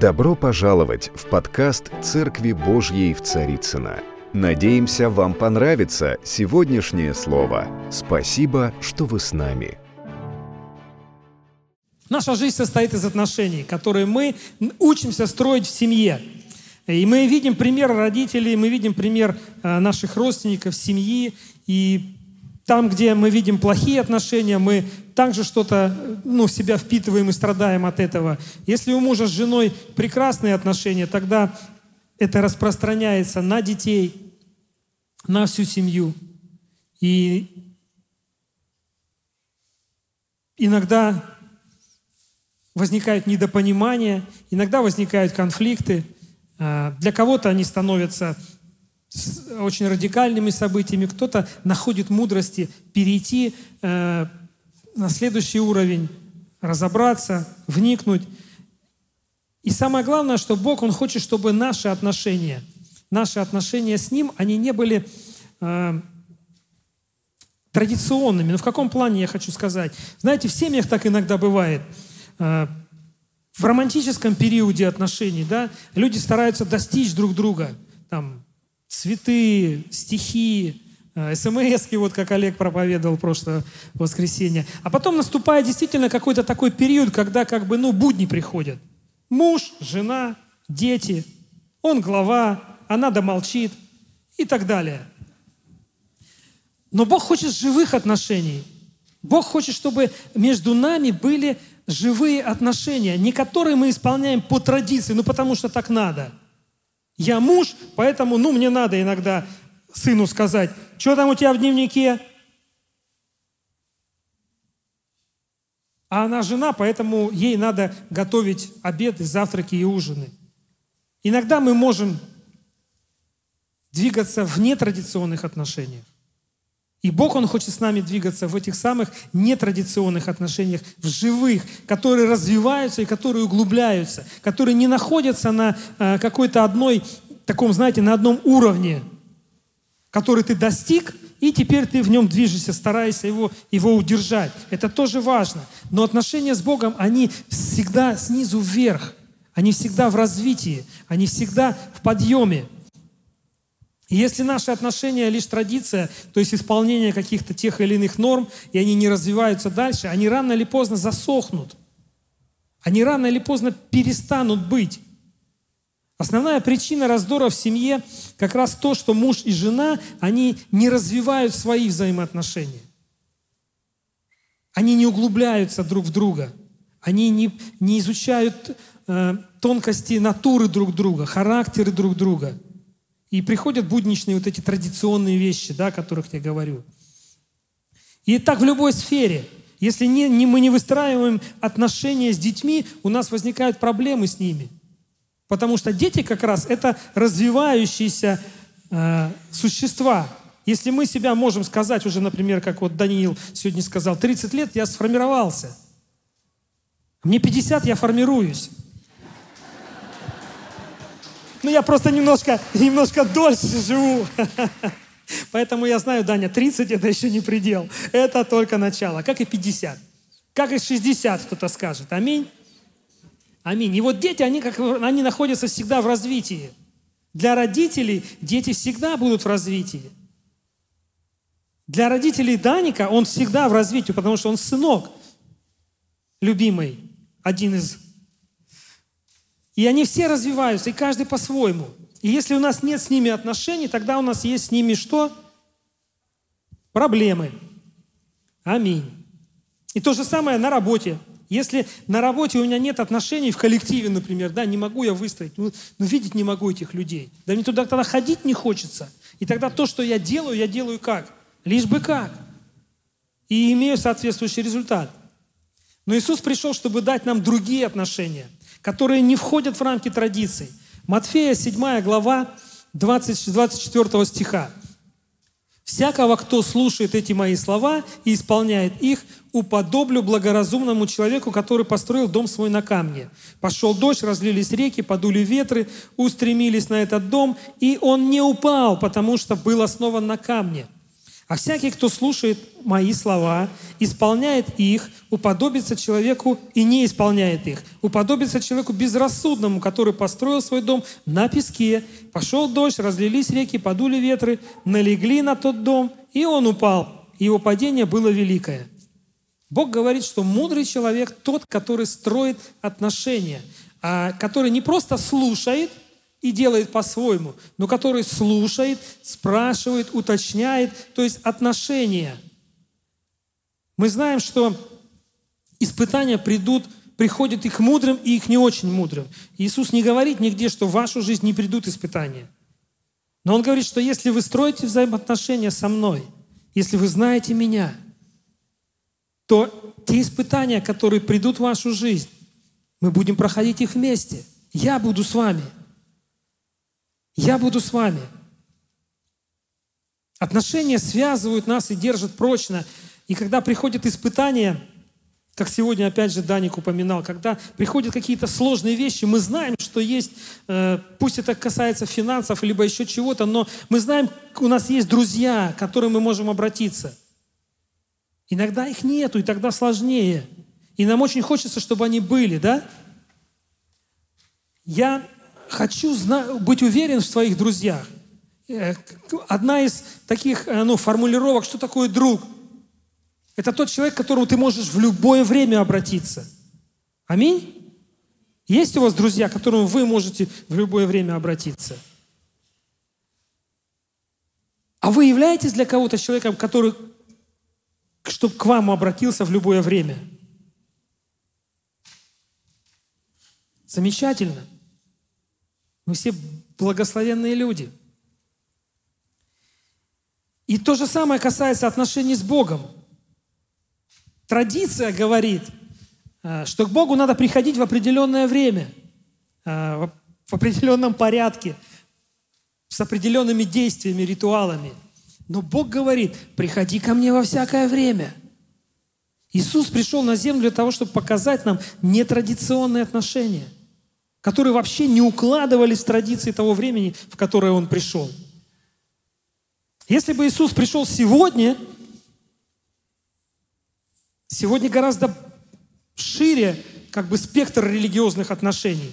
Добро пожаловать в подкаст «Церкви Божьей в Царицына. Надеемся, вам понравится сегодняшнее слово. Спасибо, что вы с нами. Наша жизнь состоит из отношений, которые мы учимся строить в семье. И мы видим пример родителей, мы видим пример э, наших родственников, семьи. И там, где мы видим плохие отношения, мы также что-то ну, в себя впитываем и страдаем от этого. Если у мужа с женой прекрасные отношения, тогда это распространяется на детей, на всю семью. И иногда возникают недопонимания, иногда возникают конфликты. А, для кого-то они становятся очень радикальными событиями, кто-то находит мудрости перейти э, на следующий уровень, разобраться, вникнуть. И самое главное, что Бог, Он хочет, чтобы наши отношения, наши отношения с Ним, они не были э, традиционными. Но в каком плане я хочу сказать? Знаете, в семьях так иногда бывает. Э, в романтическом периоде отношений, да, люди стараются достичь друг друга. Там, цветы, стихи, э, смс вот как Олег проповедовал прошлое воскресенье. А потом наступает действительно какой-то такой период, когда как бы, ну, будни приходят. Муж, жена, дети, он глава, она домолчит и так далее. Но Бог хочет живых отношений. Бог хочет, чтобы между нами были живые отношения, не которые мы исполняем по традиции, ну потому что так надо – я муж, поэтому, ну, мне надо иногда сыну сказать, что там у тебя в дневнике? А она жена, поэтому ей надо готовить обеды, завтраки и ужины. Иногда мы можем двигаться в нетрадиционных отношениях. И Бог, Он хочет с нами двигаться в этих самых нетрадиционных отношениях, в живых, которые развиваются и которые углубляются, которые не находятся на э, какой-то одной, таком, знаете, на одном уровне, который ты достиг, и теперь ты в нем движешься, стараешься его, его удержать. Это тоже важно. Но отношения с Богом, они всегда снизу вверх. Они всегда в развитии, они всегда в подъеме. Если наши отношения лишь традиция, то есть исполнение каких-то тех или иных норм, и они не развиваются дальше, они рано или поздно засохнут. Они рано или поздно перестанут быть. Основная причина раздора в семье как раз то, что муж и жена, они не развивают свои взаимоотношения. Они не углубляются друг в друга. Они не, не изучают э, тонкости натуры друг друга, характеры друг друга – и приходят будничные вот эти традиционные вещи, да, о которых я говорю. И так в любой сфере. Если не, не, мы не выстраиваем отношения с детьми, у нас возникают проблемы с ними. Потому что дети как раз это развивающиеся э, существа. Если мы себя можем сказать уже, например, как вот Даниил сегодня сказал, 30 лет я сформировался. Мне 50, я формируюсь. Ну, я просто немножко, немножко дольше живу. Поэтому я знаю, Даня, 30 это еще не предел. Это только начало. Как и 50. Как и 60 кто-то скажет. Аминь. Аминь. И вот дети, они, как, они находятся всегда в развитии. Для родителей дети всегда будут в развитии. Для родителей Даника он всегда в развитии, потому что он сынок любимый, один из и они все развиваются, и каждый по-своему. И если у нас нет с ними отношений, тогда у нас есть с ними что? Проблемы. Аминь. И то же самое на работе. Если на работе у меня нет отношений в коллективе, например, да, не могу я выстроить, ну, ну видеть не могу этих людей. Да мне туда тогда ходить не хочется. И тогда то, что я делаю, я делаю как? Лишь бы как. И имею соответствующий результат. Но Иисус пришел, чтобы дать нам другие отношения которые не входят в рамки традиций. Матфея 7 глава 20, 24 стиха. «Всякого, кто слушает эти мои слова и исполняет их, уподоблю благоразумному человеку, который построил дом свой на камне. Пошел дождь, разлились реки, подули ветры, устремились на этот дом, и он не упал, потому что был основан на камне. А всякий, кто слушает мои слова, исполняет их, уподобится человеку и не исполняет их. Уподобится человеку безрассудному, который построил свой дом на песке. Пошел дождь, разлились реки, подули ветры, налегли на тот дом, и он упал. Его падение было великое. Бог говорит, что мудрый человек тот, который строит отношения, а который не просто слушает – и делает по-своему, но который слушает, спрашивает, уточняет, то есть отношения. Мы знаем, что испытания придут, приходят и к мудрым, и к не очень мудрым. Иисус не говорит нигде, что в вашу жизнь не придут испытания. Но Он говорит, что если вы строите взаимоотношения со мной, если вы знаете меня, то те испытания, которые придут в вашу жизнь, мы будем проходить их вместе. Я буду с вами – я буду с вами. Отношения связывают нас и держат прочно. И когда приходят испытания, как сегодня опять же Даник упоминал, когда приходят какие-то сложные вещи, мы знаем, что есть, э, пусть это касается финансов, либо еще чего-то, но мы знаем, у нас есть друзья, к которым мы можем обратиться. Иногда их нету, и тогда сложнее. И нам очень хочется, чтобы они были, да? Я хочу быть уверен в своих друзьях. Э, одна из таких э, ну, формулировок, что такое друг, это тот человек, к которому ты можешь в любое время обратиться. Аминь? Есть у вас друзья, к которым вы можете в любое время обратиться? А вы являетесь для кого-то человеком, который, чтобы к вам обратился в любое время? Замечательно. Мы все благословенные люди. И то же самое касается отношений с Богом. Традиция говорит, э, что к Богу надо приходить в определенное время, э, в определенном порядке, с определенными действиями, ритуалами. Но Бог говорит, приходи ко мне во всякое время. Иисус пришел на землю для того, чтобы показать нам нетрадиционные отношения которые вообще не укладывались в традиции того времени, в которое Он пришел. Если бы Иисус пришел сегодня, сегодня гораздо шире как бы спектр религиозных отношений.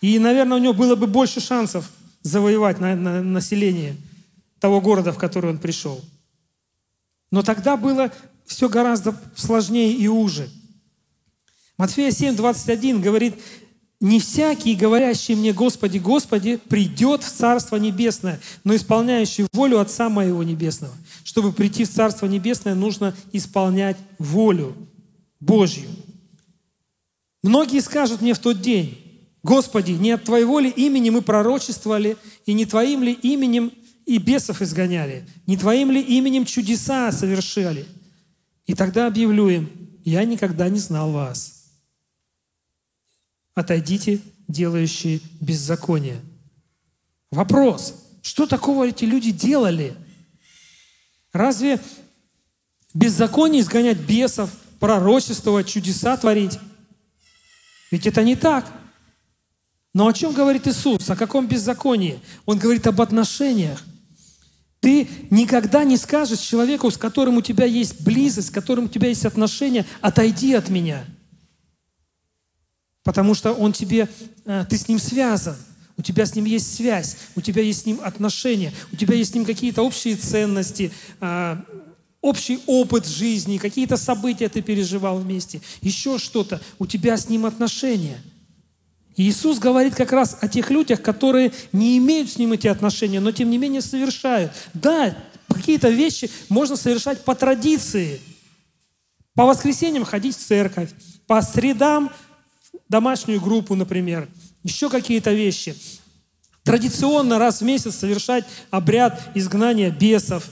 И, наверное, у него было бы больше шансов завоевать на, на население того города, в который он пришел. Но тогда было все гораздо сложнее и уже. Матфея 7, 21 говорит, не всякий, говорящий мне, Господи, Господи, придет в Царство Небесное, но исполняющий волю Отца Моего Небесного. Чтобы прийти в Царство Небесное, нужно исполнять волю Божью. Многие скажут мне в тот день, Господи, не от Твоей воли имени мы пророчествовали, и не Твоим ли именем и бесов изгоняли, не Твоим ли именем чудеса совершали. И тогда объявлю им, я никогда не знал вас. Отойдите, делающие беззаконие. Вопрос, что такого эти люди делали? Разве беззаконие изгонять бесов, пророчествовать, чудеса творить? Ведь это не так. Но о чем говорит Иисус? О каком беззаконии? Он говорит об отношениях. Ты никогда не скажешь человеку, с которым у тебя есть близость, с которым у тебя есть отношения, отойди от меня – Потому что он тебе, э, ты с ним связан. У тебя с ним есть связь, у тебя есть с ним отношения, у тебя есть с ним какие-то общие ценности, э, общий опыт жизни, какие-то события ты переживал вместе, еще что-то. У тебя с ним отношения. И Иисус говорит как раз о тех людях, которые не имеют с ним эти отношения, но тем не менее совершают. Да, какие-то вещи можно совершать по традиции. По воскресеньям ходить в церковь, по средам домашнюю группу, например, еще какие-то вещи. Традиционно раз в месяц совершать обряд изгнания бесов,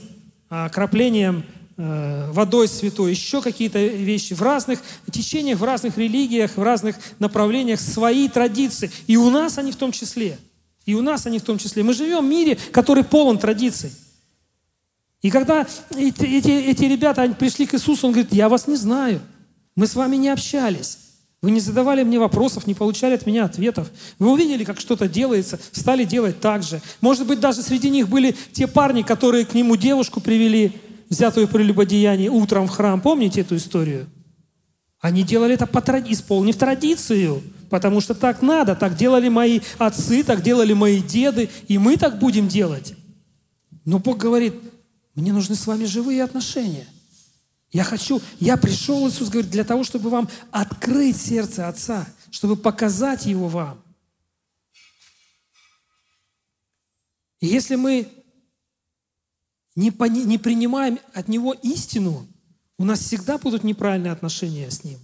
окроплением э, водой святой, еще какие-то вещи. В разных течениях, в разных религиях, в разных направлениях свои традиции. И у нас они в том числе. И у нас они в том числе. Мы живем в мире, который полон традиций. И когда эти, эти, эти ребята они пришли к Иисусу, он говорит, я вас не знаю, мы с вами не общались. Вы не задавали мне вопросов, не получали от меня ответов. Вы увидели, как что-то делается, стали делать так же. Может быть, даже среди них были те парни, которые к нему девушку привели, взятую при любодеянии, утром в храм. Помните эту историю? Они делали это, по тради... исполнив традицию, потому что так надо, так делали мои отцы, так делали мои деды, и мы так будем делать. Но Бог говорит, мне нужны с вами живые отношения. Я хочу, я пришел, Иисус говорит, для того, чтобы вам открыть сердце Отца, чтобы показать его вам. И если мы не, пони, не принимаем от Него истину, у нас всегда будут неправильные отношения с Ним.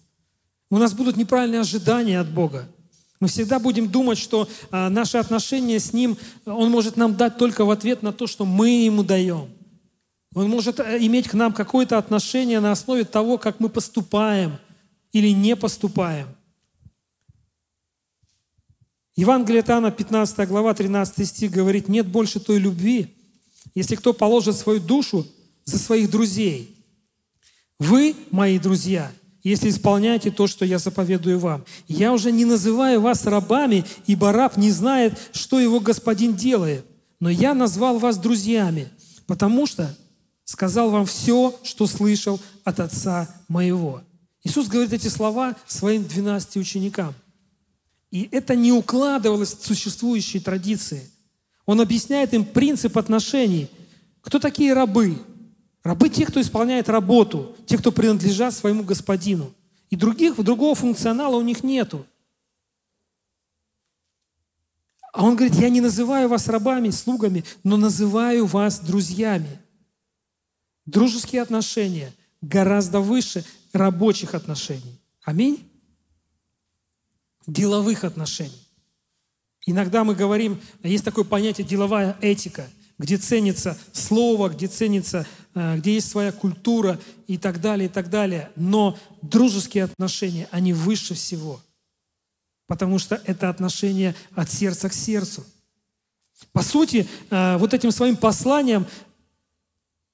У нас будут неправильные ожидания от Бога. Мы всегда будем думать, что а, наши отношения с Ним, Он может нам дать только в ответ на то, что мы Ему даем. Он может э, иметь к нам какое-то отношение на основе того, как мы поступаем или не поступаем. Евангелие от Иоанна, 15 глава, 13 стих говорит, «Нет больше той любви, если кто положит свою душу за своих друзей. Вы, мои друзья, если исполняете то, что я заповедую вам. Я уже не называю вас рабами, ибо раб не знает, что его господин делает. Но я назвал вас друзьями, потому что сказал вам все, что слышал от Отца моего». Иисус говорит эти слова своим 12 ученикам. И это не укладывалось в существующие традиции. Он объясняет им принцип отношений. Кто такие рабы? Рабы – те, кто исполняет работу, те, кто принадлежат своему господину. И других, другого функционала у них нету. А он говорит, я не называю вас рабами, слугами, но называю вас друзьями. Дружеские отношения гораздо выше рабочих отношений. Аминь? Деловых отношений. Иногда мы говорим, есть такое понятие деловая этика, где ценится слово, где ценится, э, где есть своя культура и так далее, и так далее. Но дружеские отношения, они выше всего. Потому что это отношения от сердца к сердцу. По сути, э, вот этим своим посланием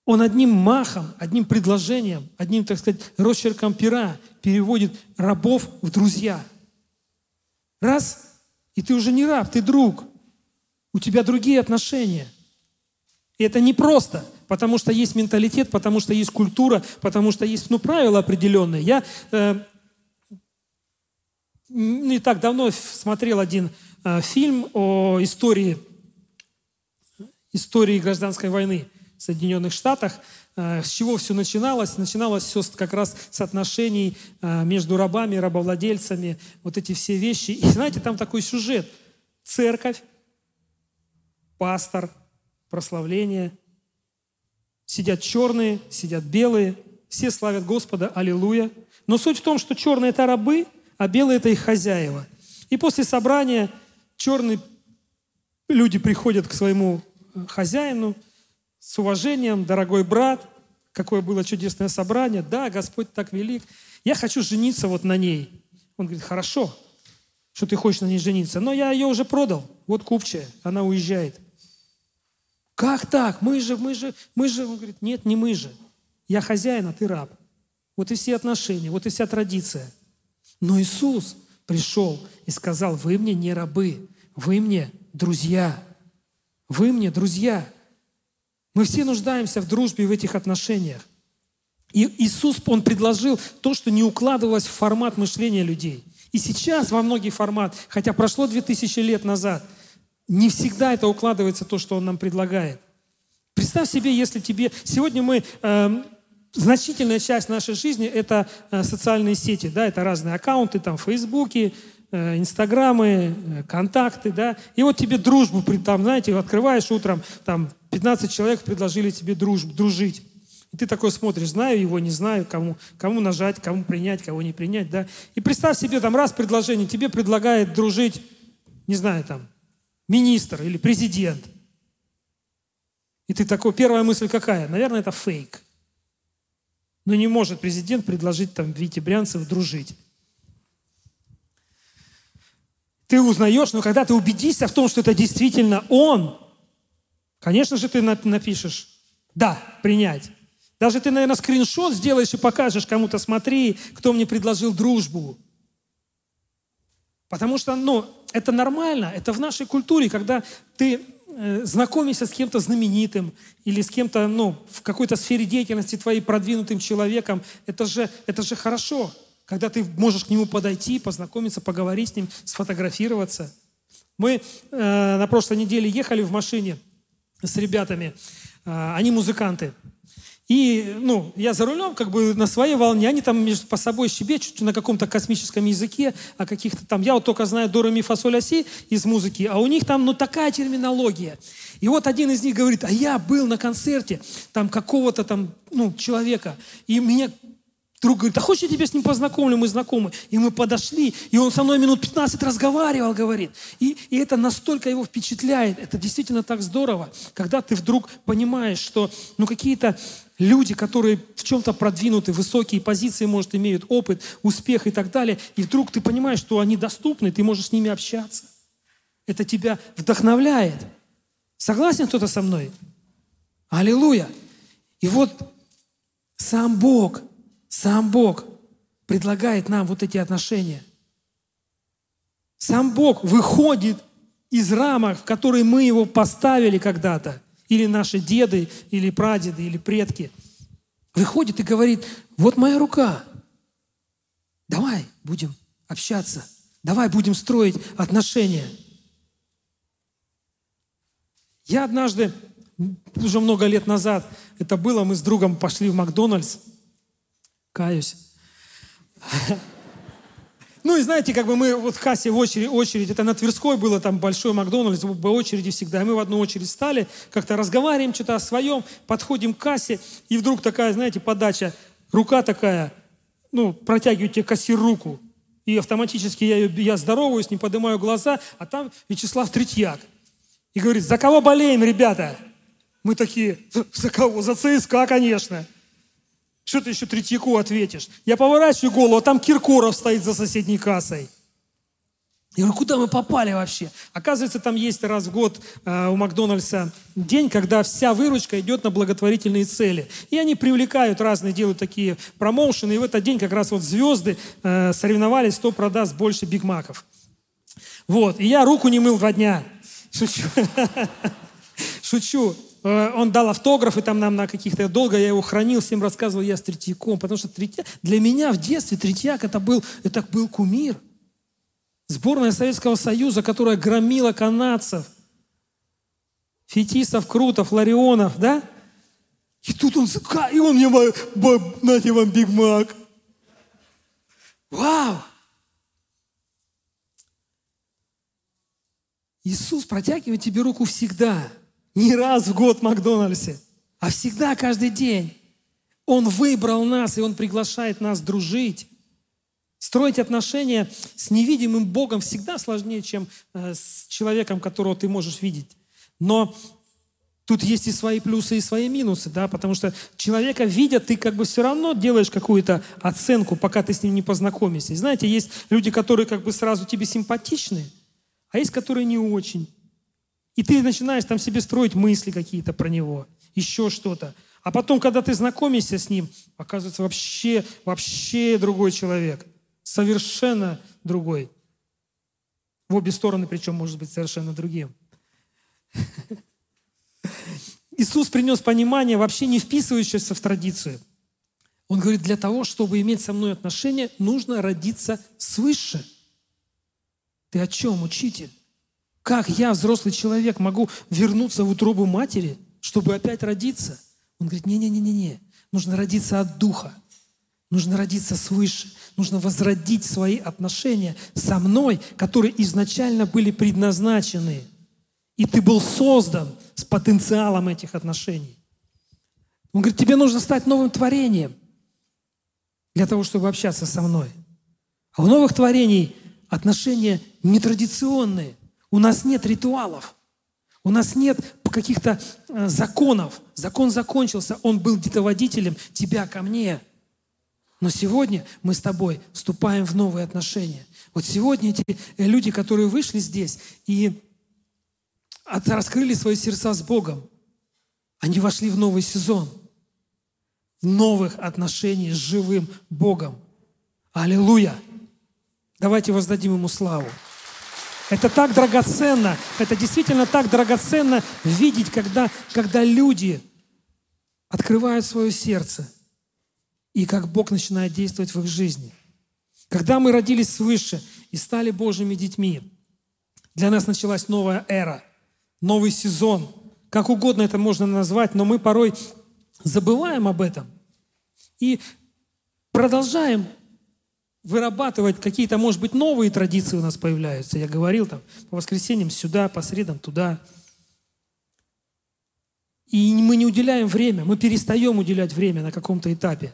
он одним махом, одним предложением, одним, так сказать, росчерком пера переводит рабов в друзья. Раз, и ты уже не раб, ты друг. У тебя другие отношения. И это не просто, потому что есть менталитет, потому что есть культура, потому что есть ну, правила определенные. Я э, не так давно смотрел один э, фильм о истории, истории гражданской войны. Соединенных Штатах. Э, с чего все начиналось? Начиналось все как раз с отношений э, между рабами, рабовладельцами, вот эти все вещи. И знаете, там такой сюжет. Церковь, пастор, прославление. Сидят черные, сидят белые, все славят Господа, аллилуйя. Но суть в том, что черные – это рабы, а белые – это их хозяева. И после собрания черные люди приходят к своему э, хозяину, с уважением, дорогой брат, какое было чудесное собрание, да, Господь так велик, я хочу жениться вот на ней. Он говорит, хорошо, что ты хочешь на ней жениться, но я ее уже продал, вот купчая, она уезжает. Как так? Мы же, мы же, мы же. Он говорит, нет, не мы же. Я хозяин, а ты раб. Вот и все отношения, вот и вся традиция. Но Иисус пришел и сказал, вы мне не рабы, вы мне друзья. Вы мне друзья. Мы все нуждаемся в дружбе и в этих отношениях. И Иисус, Он предложил то, что не укладывалось в формат мышления людей. И сейчас во многих формат, хотя прошло 2000 лет назад, не всегда это укладывается то, что Он нам предлагает. Представь себе, если тебе... Сегодня мы... Э, значительная часть нашей жизни – это э, социальные сети, да, это разные аккаунты, там, Фейсбуки, э, Инстаграмы, э, контакты, да. И вот тебе дружбу, там, знаете, открываешь утром, там, 15 человек предложили тебе друж, дружить. И ты такой смотришь, знаю его, не знаю, кому, кому нажать, кому принять, кого не принять, да. И представь себе, там раз предложение, тебе предлагает дружить, не знаю, там, министр или президент. И ты такой, первая мысль какая? Наверное, это фейк. Но не может президент предложить там Вите Брянцев дружить. Ты узнаешь, но когда ты убедишься в том, что это действительно он, Конечно же, ты напишешь «да, принять». Даже ты, наверное, скриншот сделаешь и покажешь кому-то, смотри, кто мне предложил дружбу. Потому что, ну, это нормально, это в нашей культуре, когда ты э, знакомишься с кем-то знаменитым или с кем-то, ну, в какой-то сфере деятельности твоей продвинутым человеком, это же, это же хорошо, когда ты можешь к нему подойти, познакомиться, поговорить с ним, сфотографироваться. Мы э, на прошлой неделе ехали в машине с ребятами, э, они музыканты, и, ну, я за рулем, как бы на своей волне, они там между по собой щебечут на каком-то космическом языке, о каких-то там, я вот только знаю до, ми, фа, соль, си из музыки, а у них там, ну, такая терминология. И вот один из них говорит, а я был на концерте там какого-то там, ну, человека, и меня Друг говорит, а хочешь я тебя с ним познакомлю, мы знакомы. И мы подошли, и он со мной минут 15 разговаривал, говорит. И, и это настолько его впечатляет. Это действительно так здорово, когда ты вдруг понимаешь, что ну, какие-то люди, которые в чем-то продвинуты, высокие позиции, может, имеют опыт, успех и так далее, и вдруг ты понимаешь, что они доступны, ты можешь с ними общаться. Это тебя вдохновляет. Согласен кто-то со мной? Аллилуйя! И вот сам Бог – сам Бог предлагает нам вот эти отношения. Сам Бог выходит из рамок, в которые мы его поставили когда-то, или наши деды, или прадеды, или предки. Выходит и говорит, вот моя рука, давай будем общаться, давай будем строить отношения. Я однажды, уже много лет назад, это было, мы с другом пошли в Макдональдс, Каюсь. Ну и знаете, как бы мы вот в кассе в очередь, очередь, это на Тверской было, там большой Макдональдс, по очереди всегда. Мы в одну очередь стали, как-то разговариваем что-то о своем, подходим к кассе, и вдруг такая, знаете, подача, рука такая, ну, протягивает тебе кассир руку. И автоматически я, я здороваюсь, не поднимаю глаза, а там Вячеслав Третьяк. И говорит, за кого болеем, ребята? Мы такие, за кого? За ЦСКА, конечно. Что ты еще Третьяку ответишь? Я поворачиваю голову, а там Киркоров стоит за соседней кассой. Я говорю, куда мы попали вообще? Оказывается, там есть раз в год э, у Макдональдса день, когда вся выручка идет на благотворительные цели. И они привлекают разные, делают такие промоушены. И в этот день как раз вот звезды э, соревновались, кто продаст больше бигмаков. Вот. И я руку не мыл два дня. Шучу. Шучу. Э, он дал автографы там нам на каких-то, долго я его хранил, всем рассказывал, я с Третьяком, потому что Третьяк, для меня в детстве Третьяк это был, это был кумир. Сборная Советского Союза, которая громила канадцев, Фетисов, Крутов, Ларионов, да? И тут он, и он мне, нате вам Биг Мак. Вау! Иисус протягивает тебе руку всегда – не раз в год в Макдональдсе, а всегда, каждый день. Он выбрал нас, и Он приглашает нас дружить. Строить отношения с невидимым Богом всегда сложнее, чем э, с человеком, которого ты можешь видеть. Но тут есть и свои плюсы, и свои минусы, да, потому что человека видя, ты как бы все равно делаешь какую-то оценку, пока ты с ним не познакомишься. Знаете, есть люди, которые как бы сразу тебе симпатичны, а есть, которые не очень. И ты начинаешь там себе строить мысли какие-то про него, еще что-то. А потом, когда ты знакомишься с ним, оказывается вообще, вообще другой человек. Совершенно другой. В обе стороны, причем может быть совершенно другим. Иисус принес понимание, вообще не вписывающееся в традицию. Он говорит, для того, чтобы иметь со мной отношения, нужно родиться свыше. Ты о чем, учитель? Как я, взрослый человек, могу вернуться в утробу матери, чтобы опять родиться? Он говорит, не-не-не-не, нужно родиться от Духа, нужно родиться свыше, нужно возродить свои отношения со мной, которые изначально были предназначены. И ты был создан с потенциалом этих отношений. Он говорит, тебе нужно стать новым творением для того, чтобы общаться со мной. А у новых творений отношения нетрадиционные – у нас нет ритуалов. У нас нет каких-то э, законов. Закон закончился, он был где-то водителем тебя ко мне. Но сегодня мы с тобой вступаем в новые отношения. Вот сегодня эти э, люди, которые вышли здесь и раскрыли свои сердца с Богом, они вошли в новый сезон, в новых отношений с живым Богом. Аллилуйя! Давайте воздадим Ему славу. Это так драгоценно, это действительно так драгоценно видеть, когда, когда люди открывают свое сердце, и как Бог начинает действовать в их жизни. Когда мы родились свыше и стали Божьими детьми, для нас началась новая эра, новый сезон. Как угодно это можно назвать, но мы порой забываем об этом и продолжаем вырабатывать какие-то, может быть, новые традиции у нас появляются. Я говорил там по воскресеньям сюда, по средам туда. И мы не уделяем время, мы перестаем уделять время на каком-то этапе.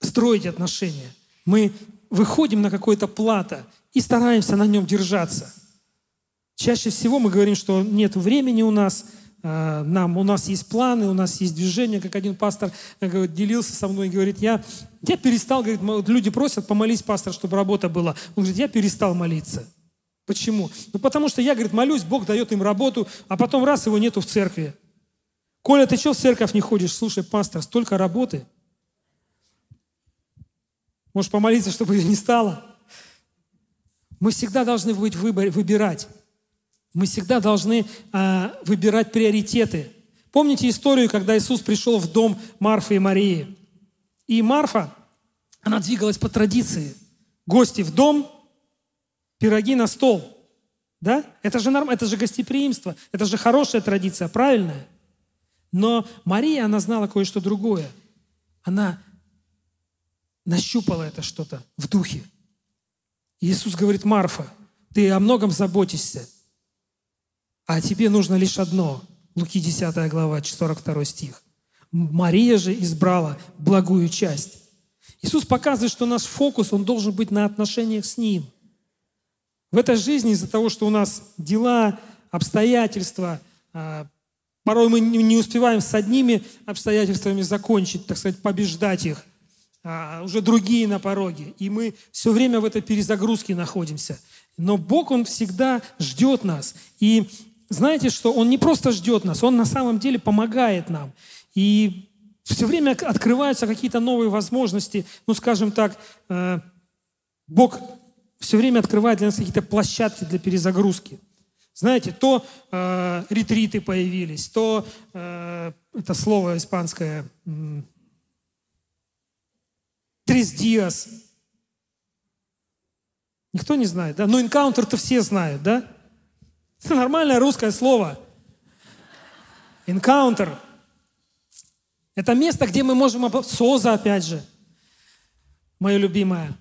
Строить отношения. Мы выходим на какое-то плато и стараемся на нем держаться. Чаще всего мы говорим, что нет времени у нас – нам, у нас есть планы, у нас есть движение, как один пастор э, говорит, делился со мной и говорит, я, я перестал, говорит, люди просят, помолись, пастор, чтобы работа была. Он говорит, я перестал молиться. Почему? Ну, потому что я, говорит, молюсь, Бог дает им работу, а потом раз его нету в церкви. Коля, ты что в церковь не ходишь? Слушай, пастор, столько работы. Можешь помолиться, чтобы ее не стало? Мы всегда должны быть выбор, выбирать. Мы всегда должны э, выбирать приоритеты. Помните историю, когда Иисус пришел в дом Марфы и Марии? И Марфа, она двигалась по традиции. Гости в дом, пироги на стол. Да? Это же, норм, это же гостеприимство, это же хорошая традиция, правильная. Но Мария, она знала кое-что другое. Она нащупала это что-то в духе. Иисус говорит, Марфа, ты о многом заботишься, а тебе нужно лишь одно. Луки 10 глава, 42 стих. Мария же избрала благую часть. Иисус показывает, что наш фокус, он должен быть на отношениях с Ним. В этой жизни из-за того, что у нас дела, обстоятельства, а, порой мы не успеваем с одними обстоятельствами закончить, так сказать, побеждать их, а уже другие на пороге. И мы все время в этой перезагрузке находимся. Но Бог, Он всегда ждет нас. И знаете, что Он не просто ждет нас, Он на самом деле помогает нам. И все время открываются какие-то новые возможности. Ну, скажем так, э, Бог все время открывает для нас какие-то площадки для перезагрузки. Знаете, то э, ретриты появились, то э, это слово испанское э, трес диас. Никто не знает, да? Но энкаунтер-то все знают, да? Это нормальное русское слово. Encounter. Это место, где мы можем... Соза, опять же. Мое любимое.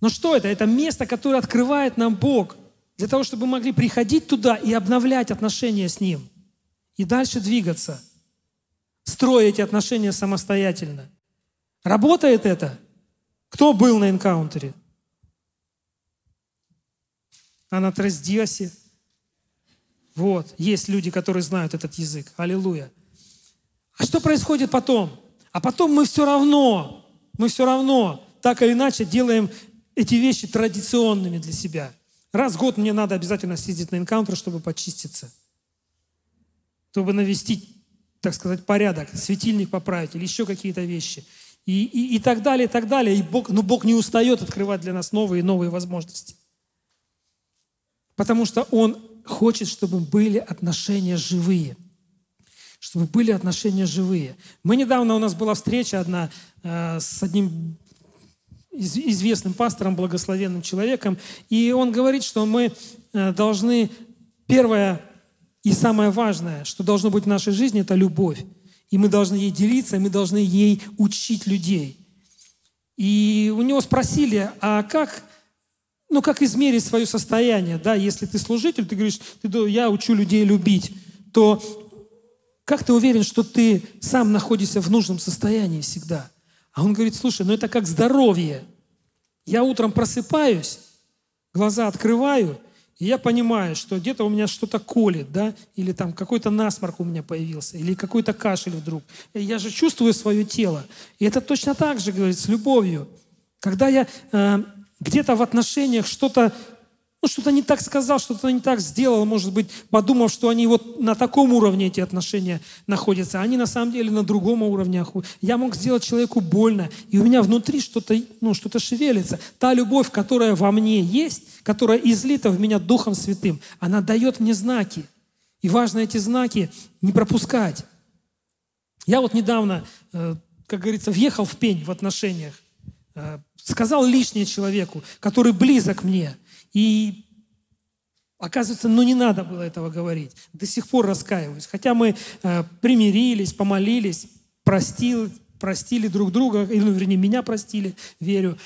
Но что это? Это место, которое открывает нам Бог. Для того, чтобы мы могли приходить туда и обновлять отношения с Ним. И дальше двигаться. Строить эти отношения самостоятельно. Работает это? Кто был на энкаунтере? А на Тресдиосе? Вот, есть люди, которые знают этот язык. Аллилуйя. А что происходит потом? А потом мы все равно, мы все равно так или иначе делаем эти вещи традиционными для себя. Раз в год мне надо обязательно съездить на энкаунтер, чтобы почиститься. Чтобы навести, так сказать, порядок, светильник поправить или еще какие-то вещи. И, и, и так далее, и так далее. И Бог, но Бог не устает открывать для нас новые и новые возможности. Потому что Он хочет, чтобы были отношения живые. Чтобы были отношения живые. Мы недавно, у нас была встреча одна э, с одним известным пастором, благословенным человеком, и он говорит, что мы э, должны, первое и самое важное, что должно быть в нашей жизни, это любовь. И мы должны ей делиться, и мы должны ей учить людей. И у него спросили, а как ну, как измерить свое состояние, да, если ты служитель, ты говоришь, ты, я учу людей любить, то как ты уверен, что ты сам находишься в нужном состоянии всегда? А он говорит, слушай, ну это как здоровье. Я утром просыпаюсь, глаза открываю, и я понимаю, что где-то у меня что-то колет, да, или там какой-то насморк у меня появился, или какой-то кашель вдруг. Я же чувствую свое тело. И это точно так же, говорит, с любовью. Когда я э, где-то в отношениях что-то ну, что-то не так сказал, что-то не так сделал, может быть, подумав, что они вот на таком уровне эти отношения находятся, они на самом деле на другом уровне. Я мог сделать человеку больно, и у меня внутри что-то ну, что шевелится. Та любовь, которая во мне есть, которая излита в меня Духом Святым, она дает мне знаки. И важно эти знаки не пропускать. Я вот недавно, э, как говорится, въехал в пень в отношениях, э, сказал лишнее человеку, который близок мне – и оказывается, ну не надо было этого говорить. До сих пор раскаиваюсь. Хотя мы э, примирились, помолились, простил, простили друг друга, или, ну, вернее, меня простили, верю.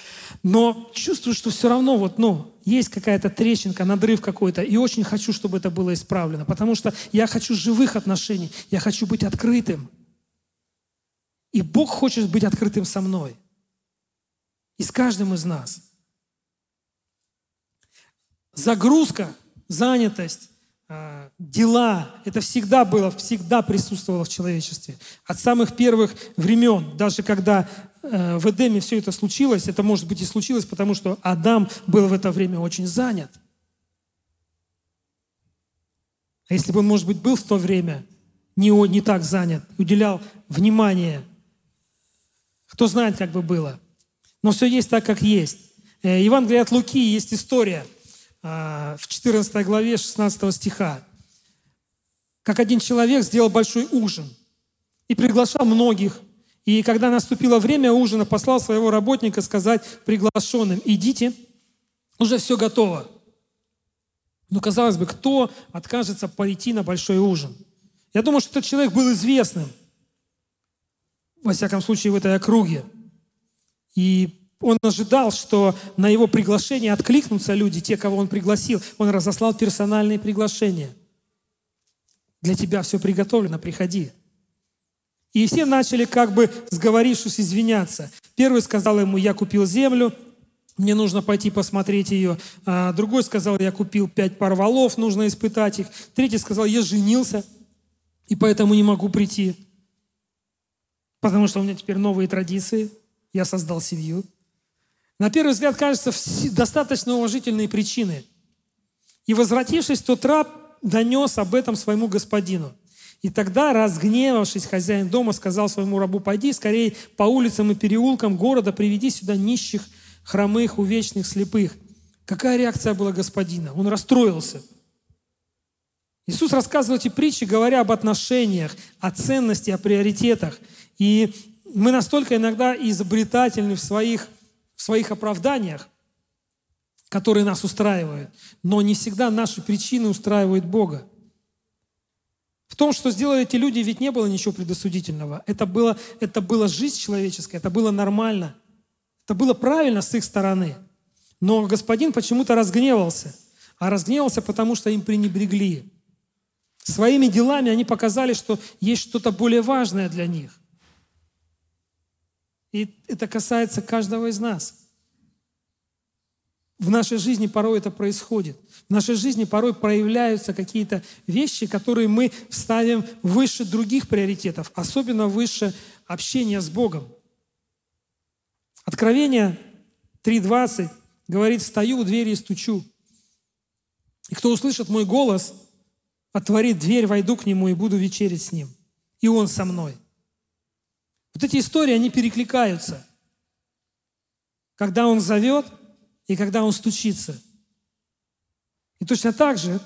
Но чувствую, что все равно вот, ну, есть какая-то трещинка, надрыв какой-то, и очень хочу, чтобы это было исправлено, потому что я хочу живых отношений, я хочу быть открытым. И Бог хочет быть открытым со мной. И с каждым из нас – загрузка, занятость, а, дела, это всегда было, всегда присутствовало в человечестве. От самых первых времен, даже когда э, в Эдеме все это случилось, это может быть и случилось, потому что Адам был в это время очень занят. А если бы он, может быть, был в то время не, не так занят, уделял внимание, кто знает, как бы было. Но все есть так, как есть. Э, Евангелие от Луки есть история – а, в 14 главе 16 стиха. Как один человек сделал большой ужин и приглашал многих. И когда наступило время ужина, послал своего работника сказать приглашенным, идите, уже все готово. Ну, казалось бы, кто откажется пойти на большой ужин? Я думаю, что этот человек был известным, во всяком случае, в этой округе. И он ожидал, что на его приглашение откликнутся люди, те, кого он пригласил. Он разослал персональные приглашения. Для тебя все приготовлено, приходи. И все начали, как бы сговорившись, извиняться. Первый сказал ему, я купил землю, мне нужно пойти посмотреть ее. А другой сказал, я купил пять пар валов, нужно испытать их. Третий сказал, я женился, и поэтому не могу прийти. Потому что у меня теперь новые традиции, я создал семью. На первый взгляд кажется достаточно уважительные причины. И возвратившись, тот раб донес об этом своему господину. И тогда, разгневавшись, хозяин дома сказал своему рабу, пойди скорее по улицам и переулкам города, приведи сюда нищих, хромых, увечных, слепых. Какая реакция была господина? Он расстроился. Иисус рассказывал эти притчи, говоря об отношениях, о ценности, о приоритетах. И мы настолько иногда изобретательны в своих в своих оправданиях, которые нас устраивают, но не всегда наши причины устраивают Бога. В том, что сделали эти люди, ведь не было ничего предосудительного. Это было, это была жизнь человеческая, это было нормально. Это было правильно с их стороны. Но господин почему-то разгневался. А разгневался, потому что им пренебрегли. Своими делами они показали, что есть что-то более важное для них. И это касается каждого из нас. В нашей жизни порой это происходит. В нашей жизни порой проявляются какие-то вещи, которые мы ставим выше других приоритетов, особенно выше общения с Богом. Откровение 3.20 говорит, «Стою у двери и стучу. И кто услышит мой голос, отворит дверь, войду к нему и буду вечерить с ним. И он со мной». Вот эти истории, они перекликаются. Когда он зовет и когда он стучится. И точно так же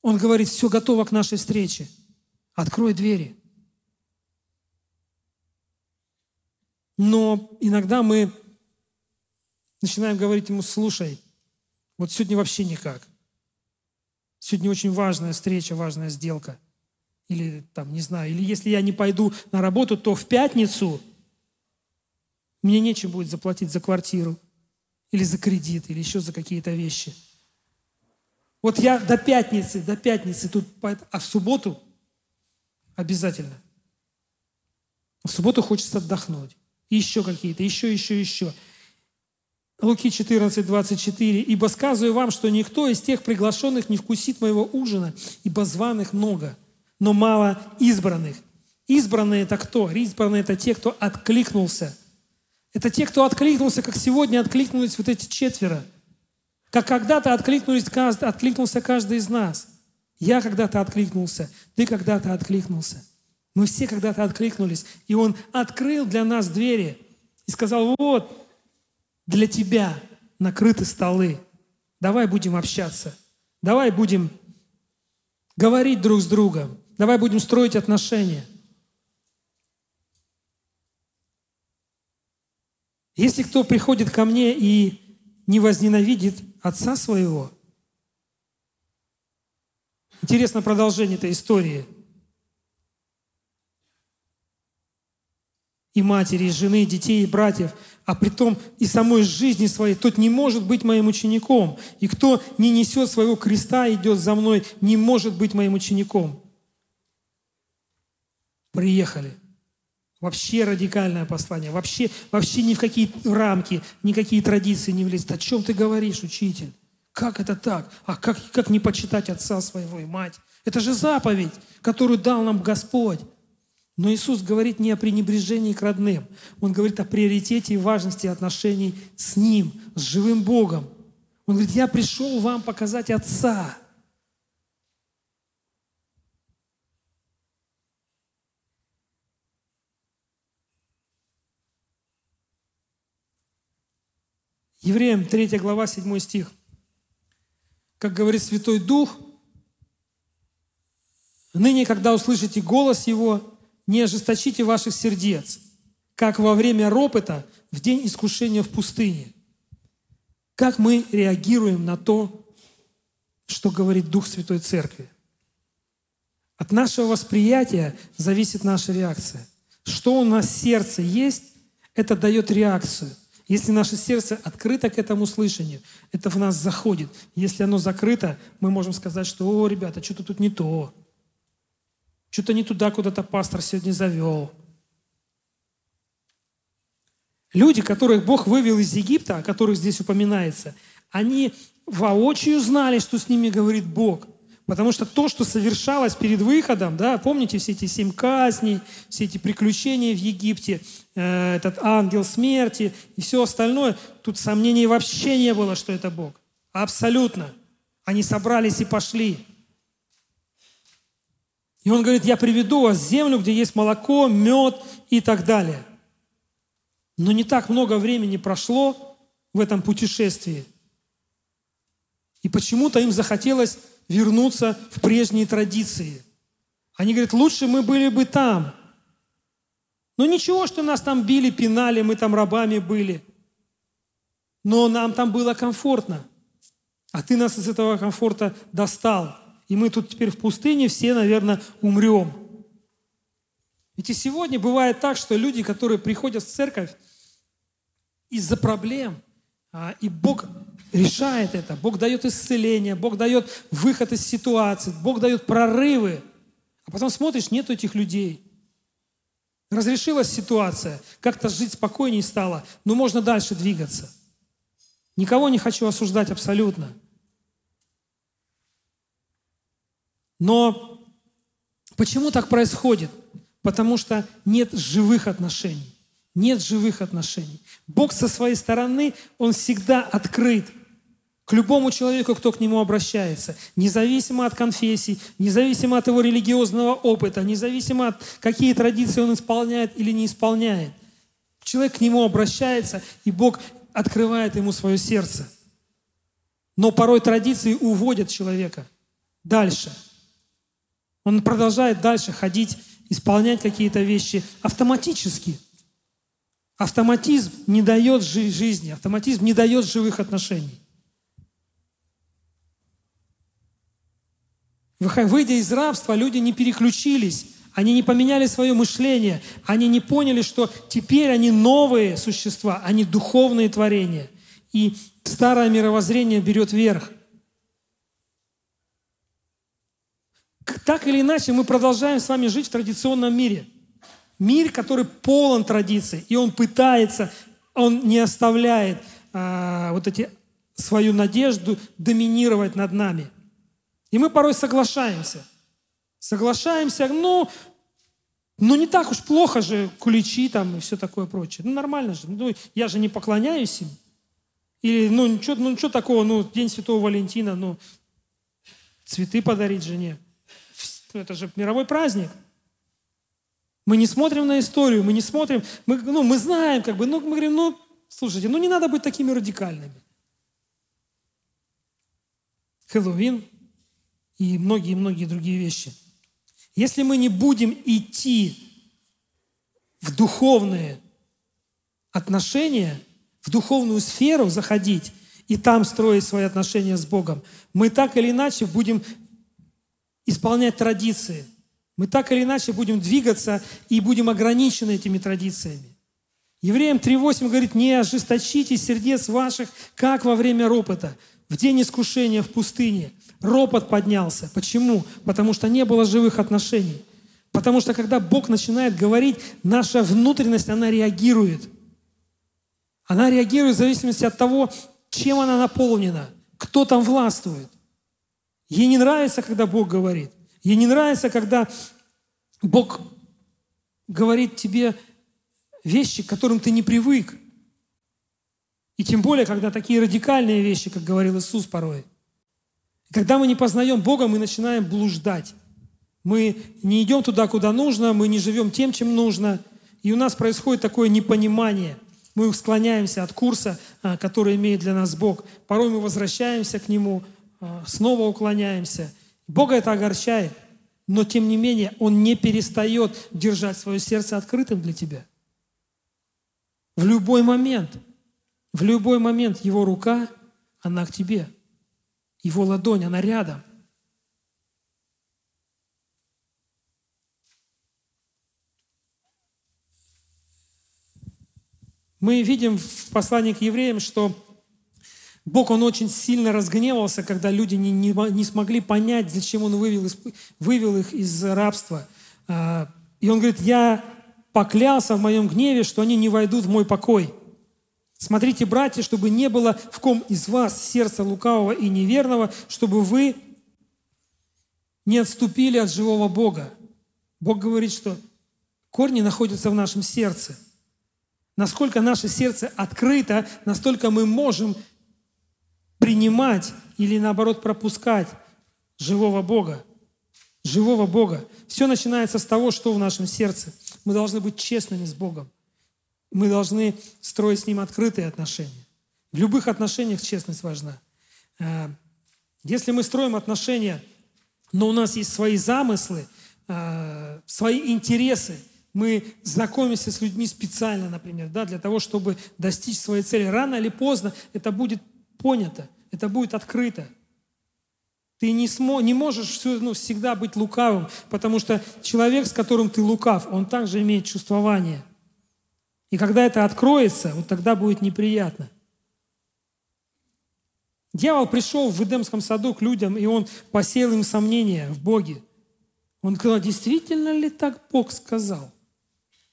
он говорит, все готово к нашей встрече. Открой двери. Но иногда мы начинаем говорить ему, слушай, вот сегодня вообще никак. Сегодня очень важная встреча, важная сделка или там, не знаю, или если я не пойду на работу, то в пятницу мне нечем будет заплатить за квартиру, или за кредит, или еще за какие-то вещи. Вот я до пятницы, до пятницы тут, а в субботу обязательно. В субботу хочется отдохнуть. Еще какие-то, еще, еще, еще. Луки 14, 24. «Ибо сказываю вам, что никто из тех приглашенных не вкусит моего ужина, ибо званых много, но мало избранных. Избранные это кто? Избранные это те, кто откликнулся. Это те, кто откликнулся, как сегодня откликнулись вот эти четверо, Как когда-то откликнулись, откликнулся каждый из нас. Я когда-то откликнулся, ты когда-то откликнулся. Мы все когда-то откликнулись. И Он открыл для нас двери и сказал, вот, для тебя накрыты столы. Давай будем общаться. Давай будем говорить друг с другом. Давай будем строить отношения. Если кто приходит ко мне и не возненавидит отца своего, интересно продолжение этой истории. И матери, и жены, и детей, и братьев, а при том и самой жизни своей, тот не может быть моим учеником. И кто не несет своего креста и идет за мной, не может быть моим учеником. Приехали. Вообще радикальное послание. Вообще, вообще ни в какие рамки, никакие традиции не влезет. О чем ты говоришь, учитель? Как это так? А как, как не почитать отца своего и мать? Это же заповедь, которую дал нам Господь. Но Иисус говорит не о пренебрежении к родным. Он говорит о приоритете и важности отношений с Ним, с живым Богом. Он говорит, я пришел вам показать Отца. Евреям 3 глава, 7 стих. Как говорит Святой Дух, «Ныне, когда услышите голос Его, не ожесточите ваших сердец, как во время ропота в день искушения в пустыне». Как мы реагируем на то, что говорит Дух Святой Церкви? От нашего восприятия зависит наша реакция. Что у нас в сердце есть, это дает реакцию – если наше сердце открыто к этому слышанию, это в нас заходит. Если оно закрыто, мы можем сказать, что, о, ребята, что-то тут не то. Что-то не туда куда-то пастор сегодня завел. Люди, которых Бог вывел из Египта, о которых здесь упоминается, они воочию знали, что с ними говорит Бог. Потому что то, что совершалось перед выходом, да, помните все эти семь казней, все эти приключения в Египте, э, этот ангел смерти и все остальное, тут сомнений вообще не было, что это Бог. Абсолютно. Они собрались и пошли. И он говорит, я приведу вас в землю, где есть молоко, мед и так далее. Но не так много времени прошло в этом путешествии. И почему-то им захотелось вернуться в прежние традиции. Они говорят, лучше мы были бы там. Но ничего, что нас там били, пинали, мы там рабами были. Но нам там было комфортно. А ты нас из этого комфорта достал. И мы тут теперь в пустыне все, наверное, умрем. Ведь и сегодня бывает так, что люди, которые приходят в церковь из-за проблем, и Бог решает это. Бог дает исцеление, Бог дает выход из ситуации, Бог дает прорывы. А потом смотришь, нету этих людей. Разрешилась ситуация, как-то жить спокойнее стало, но можно дальше двигаться. Никого не хочу осуждать абсолютно. Но почему так происходит? Потому что нет живых отношений. Нет живых отношений. Бог со своей стороны, Он всегда открыт к любому человеку, кто к нему обращается, независимо от конфессий, независимо от его религиозного опыта, независимо от какие традиции он исполняет или не исполняет. Человек к нему обращается, и Бог открывает ему свое сердце. Но порой традиции уводят человека дальше. Он продолжает дальше ходить, исполнять какие-то вещи автоматически. Автоматизм не дает жизни, автоматизм не дает живых отношений. Выйдя из рабства, люди не переключились, они не поменяли свое мышление, они не поняли, что теперь они новые существа, они духовные творения. И старое мировоззрение берет верх. Так или иначе, мы продолжаем с вами жить в традиционном мире. Мир, который полон традиций, и он пытается, он не оставляет а, вот эти свою надежду доминировать над нами. И мы порой соглашаемся. Соглашаемся, ну, ну не так уж плохо же куличи там и все такое прочее. Ну нормально же. Ну, я же не поклоняюсь им. Или, ну, ничего, ну, ничего такого, ну, День Святого Валентина, ну, цветы подарить жене. Это же мировой праздник. Мы не смотрим на историю, мы не смотрим, мы, ну, мы знаем, как бы, ну, мы говорим, ну, слушайте, ну, не надо быть такими радикальными. Хэллоуин и многие-многие другие вещи. Если мы не будем идти в духовные отношения, в духовную сферу заходить и там строить свои отношения с Богом, мы так или иначе будем исполнять традиции. Мы так или иначе будем двигаться и будем ограничены этими традициями. Евреям 3.8 говорит, не ожесточите сердец ваших, как во время ропота, в день искушения в пустыне. Ропот поднялся. Почему? Потому что не было живых отношений. Потому что когда Бог начинает говорить, наша внутренность, она реагирует. Она реагирует в зависимости от того, чем она наполнена, кто там властвует. Ей не нравится, когда Бог говорит. Ей не нравится, когда Бог говорит тебе вещи, к которым ты не привык. И тем более, когда такие радикальные вещи, как говорил Иисус порой. Когда мы не познаем Бога, мы начинаем блуждать. Мы не идем туда, куда нужно, мы не живем тем, чем нужно. И у нас происходит такое непонимание. Мы склоняемся от курса, а, который имеет для нас Бог. Порой мы возвращаемся к Нему, а, снова уклоняемся. Бога это огорчает. Но тем не менее, Он не перестает держать свое сердце открытым для тебя. В любой момент, в любой момент Его рука, она к тебе. Его ладонь, она рядом – Мы видим в послании к евреям, что Бог, Он очень сильно разгневался, когда люди не, не, не смогли понять, зачем Он вывел, вывел их из рабства. А, и Он говорит, я поклялся в моем гневе, что они не войдут в мой покой. Смотрите, братья, чтобы не было в ком из вас сердца лукавого и неверного, чтобы вы не отступили от живого Бога. Бог говорит, что корни находятся в нашем сердце – Насколько наше сердце открыто, настолько мы можем принимать или наоборот пропускать живого Бога. Живого Бога. Все начинается с того, что в нашем сердце. Мы должны быть честными с Богом. Мы должны строить с Ним открытые отношения. В любых отношениях честность важна. А, если мы строим отношения, но у нас есть свои замыслы, а, свои интересы – мы знакомимся с людьми специально, например, да, для того, чтобы достичь своей цели. Рано или поздно это будет понято, это будет открыто. Ты не, смо, не можешь все, ну, всегда быть лукавым, потому что человек, с которым ты лукав, он также имеет чувствование. И когда это откроется, вот тогда будет неприятно. Дьявол пришел в Эдемском саду к людям, и он посеял им сомнения в Боге. Он сказал, действительно ли так Бог сказал?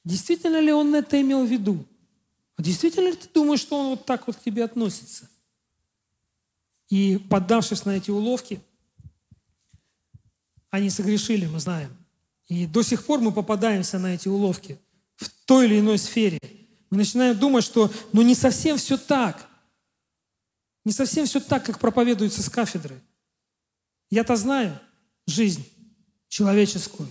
Действительно ли он это имел в виду? А действительно ли ты думаешь, что он вот так вот к тебе относится? И поддавшись на эти уловки, они согрешили, мы знаем. И до сих пор мы попадаемся на эти уловки в той или иной сфере. Мы начинаем думать, что ну не совсем все так. Не совсем все так, как проповедуется с кафедры. Я-то знаю жизнь человеческую.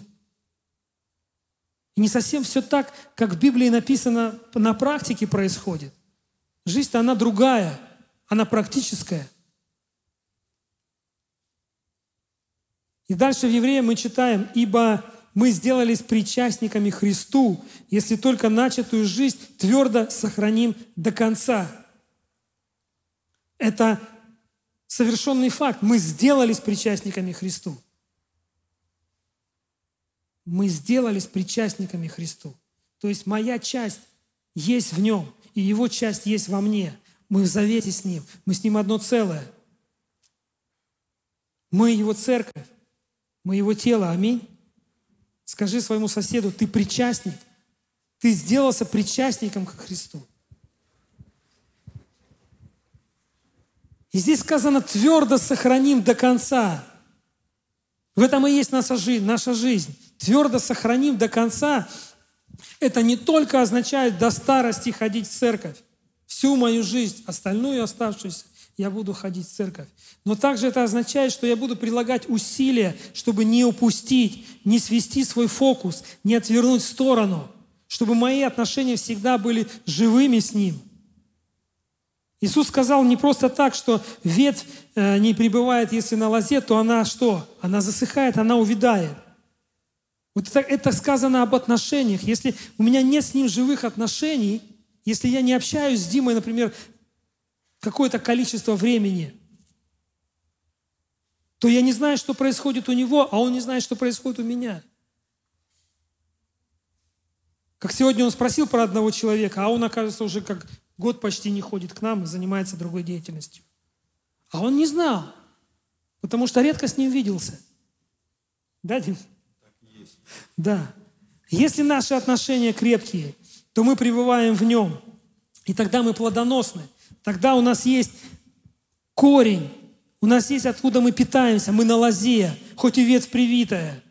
И не совсем все так, как в Библии написано, на практике происходит. Жизнь-то она другая, она практическая. И дальше в Евреям мы читаем, «Ибо мы сделались причастниками Христу, если только начатую жизнь твердо сохраним до конца». Это совершенный факт. Мы сделались причастниками Христу мы сделались причастниками Христу. То есть моя часть есть в нем, и его часть есть во мне. Мы в завете с ним, мы с ним одно целое. Мы его церковь, мы его тело. Аминь. Скажи своему соседу, ты причастник. Ты сделался причастником к Христу. И здесь сказано, твердо сохраним до конца. В этом и есть наша жизнь. Наша жизнь. Твердо сохраним до конца. Это не только означает до старости ходить в церковь. Всю мою жизнь, остальную оставшуюся, я буду ходить в церковь. Но также это означает, что я буду прилагать усилия, чтобы не упустить, не свести свой фокус, не отвернуть в сторону, чтобы мои отношения всегда были живыми с Ним. Иисус сказал не просто так, что ветвь э, не пребывает, если на лозе, то она что? Она засыхает, она увядает. Вот это, это сказано об отношениях. Если у меня нет с ним живых отношений, если я не общаюсь с Димой, например, какое-то количество времени, то я не знаю, что происходит у него, а он не знает, что происходит у меня. Как сегодня он спросил про одного человека, а он, окажется, уже как год почти не ходит к нам и занимается другой деятельностью. А он не знал, потому что редко с ним виделся. Да, Дим? Да. Если наши отношения крепкие, то мы пребываем в нем. И тогда мы плодоносны. Тогда у нас есть корень. У нас есть откуда мы питаемся. Мы на лозе, хоть и ветвь привитая.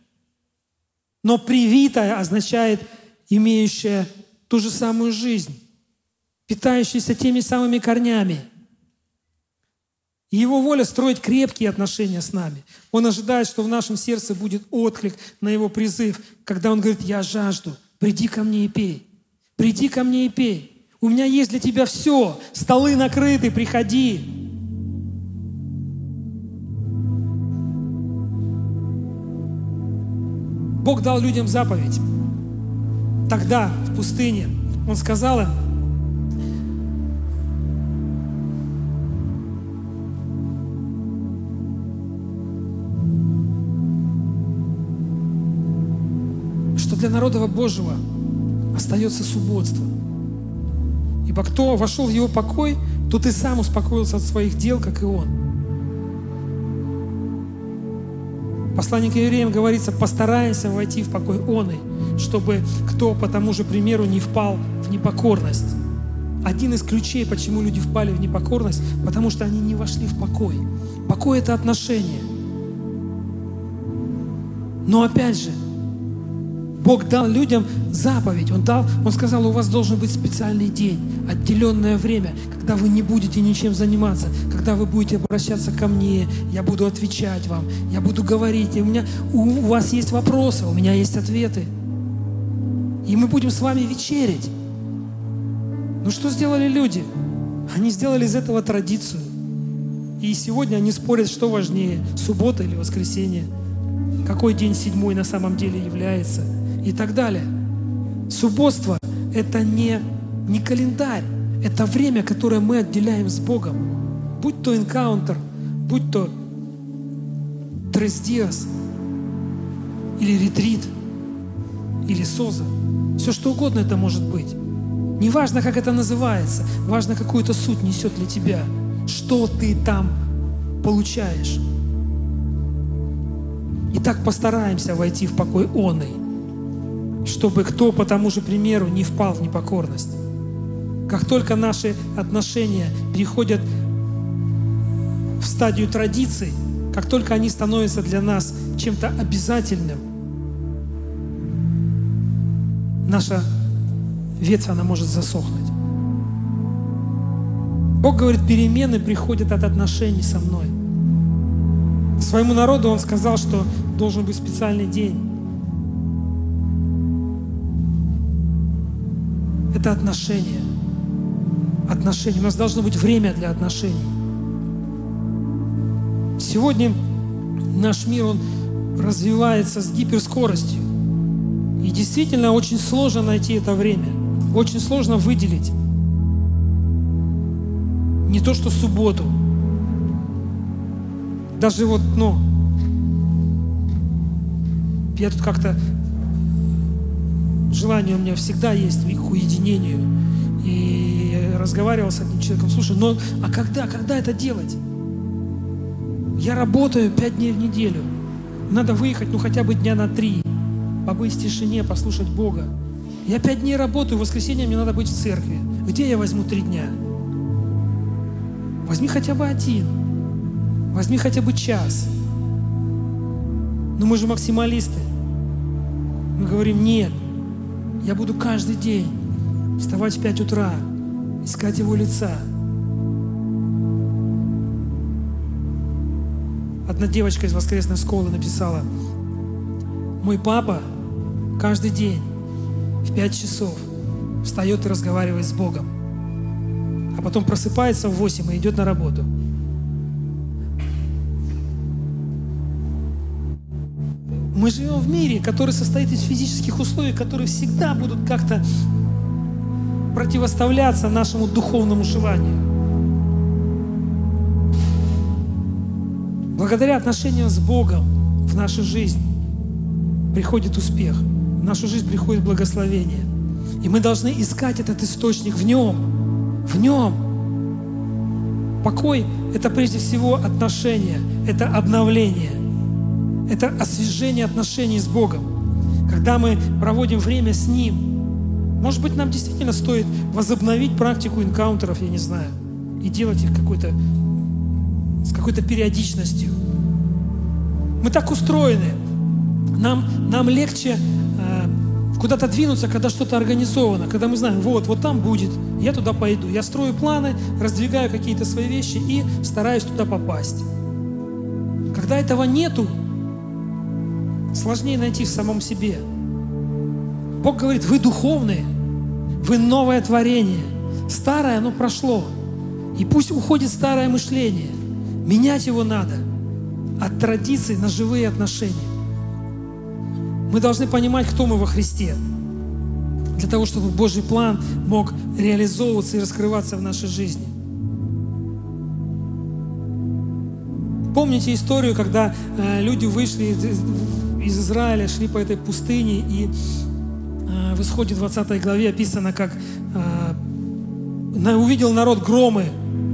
Но привитая означает имеющая ту же самую жизнь, питающаяся теми самыми корнями. И Его воля строить крепкие отношения с нами. Он ожидает, что в нашем сердце будет отклик на Его призыв, когда Он говорит, я жажду, приди ко мне и пей. Приди ко мне и пей. У меня есть для тебя все. Столы накрыты, приходи. Бог дал людям заповедь. Тогда, в пустыне, Он сказал им, для народа Божьего остается субботство. Ибо кто вошел в его покой, тот и сам успокоился от своих дел, как и он. Посланник евреям говорится, постараемся войти в покой он чтобы кто по тому же примеру не впал в непокорность. Один из ключей, почему люди впали в непокорность, потому что они не вошли в покой. Покой – это отношение. Но опять же, Бог дал людям заповедь. Он, дал, он сказал, у вас должен быть специальный день, отделенное время, когда вы не будете ничем заниматься, когда вы будете обращаться ко мне, я буду отвечать вам, я буду говорить, и у, меня, у, у вас есть вопросы, у меня есть ответы. И мы будем с вами вечерить. Ну что сделали люди? Они сделали из этого традицию. И сегодня они спорят, что важнее, суббота или воскресенье. Какой день седьмой на самом деле является – и так далее. Субботство – это не, не календарь, это время, которое мы отделяем с Богом. Будь то энкаунтер, будь то трес или ретрит, или соза. Все что угодно это может быть. Не важно, как это называется, важно, какую то суть несет для тебя. Что ты там получаешь. И так постараемся войти в покой оной чтобы кто по тому же примеру не впал в непокорность. Как только наши отношения переходят в стадию традиций, как только они становятся для нас чем-то обязательным, наша ветвь, она может засохнуть. Бог говорит, перемены приходят от отношений со мной. Своему народу Он сказал, что должен быть специальный день. Это отношения. Отношения. У нас должно быть время для отношений. Сегодня наш мир, он развивается с гиперскоростью. И действительно очень сложно найти это время. Очень сложно выделить. Не то, что субботу. Даже вот, ну, я тут как-то желание у меня всегда есть к уединению. И разговаривал с одним человеком, слушай, но а когда, когда это делать? Я работаю пять дней в неделю. Надо выехать, ну хотя бы дня на три. Побыть в тишине, послушать Бога. Я пять дней работаю, в воскресенье мне надо быть в церкви. Где я возьму три дня? Возьми хотя бы один. Возьми хотя бы час. Но мы же максималисты. Мы говорим, нет, я буду каждый день вставать в 5 утра, искать Его лица. Одна девочка из воскресной школы написала, мой папа каждый день в пять часов встает и разговаривает с Богом, а потом просыпается в восемь и идет на работу. Мы живем в мире, который состоит из физических условий, которые всегда будут как-то противоставляться нашему духовному желанию. Благодаря отношениям с Богом в нашу жизнь приходит успех, в нашу жизнь приходит благословение. И мы должны искать этот источник в Нем, в Нем. Покой – это прежде всего отношения, это обновление, это освежение отношений с Богом. Когда мы проводим время с Ним, может быть, нам действительно стоит возобновить практику энкаунтеров, я не знаю, и делать их какой-то с какой-то периодичностью. Мы так устроены. Нам, нам легче э, куда-то двинуться, когда что-то организовано, когда мы знаем, вот, вот там будет, я туда пойду. Я строю планы, раздвигаю какие-то свои вещи и стараюсь туда попасть. Когда этого нету, сложнее найти в самом себе. Бог говорит, вы духовные, вы новое творение. Старое, оно прошло. И пусть уходит старое мышление. Менять его надо от традиций на живые отношения. Мы должны понимать, кто мы во Христе, для того, чтобы Божий план мог реализовываться и раскрываться в нашей жизни. Помните историю, когда э, люди вышли из, из Израиля, шли по этой пустыне, и э, в исходе 20 главе описано, как э, увидел народ громы,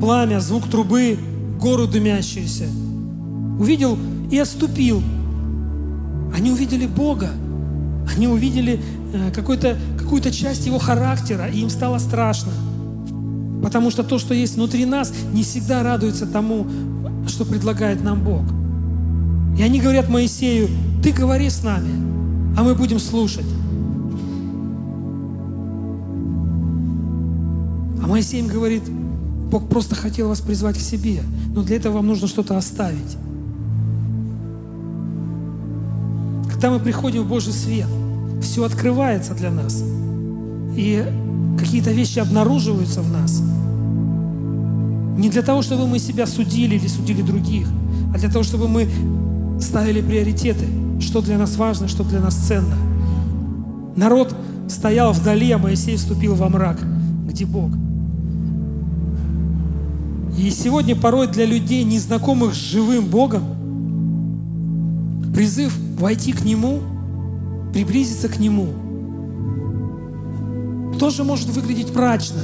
пламя, звук трубы, гору дымящуюся. Увидел и отступил. Они увидели Бога. Они увидели э, какую-то какую часть Его характера, и им стало страшно. Потому что то, что есть внутри нас, не всегда радуется тому, что предлагает нам Бог. И они говорят Моисею, ты говори с нами, а мы будем слушать. А Моисей им говорит, Бог просто хотел вас призвать к себе, но для этого вам нужно что-то оставить. Когда мы приходим в Божий свет, все открывается для нас. И какие-то вещи обнаруживаются в нас. Не для того, чтобы мы себя судили или судили других, а для того, чтобы мы ставили приоритеты, что для нас важно, что для нас ценно. Народ стоял вдали, а Моисей вступил во мрак, где Бог – и сегодня порой для людей, незнакомых с живым Богом, призыв войти к Нему, приблизиться к Нему, тоже может выглядеть мрачно,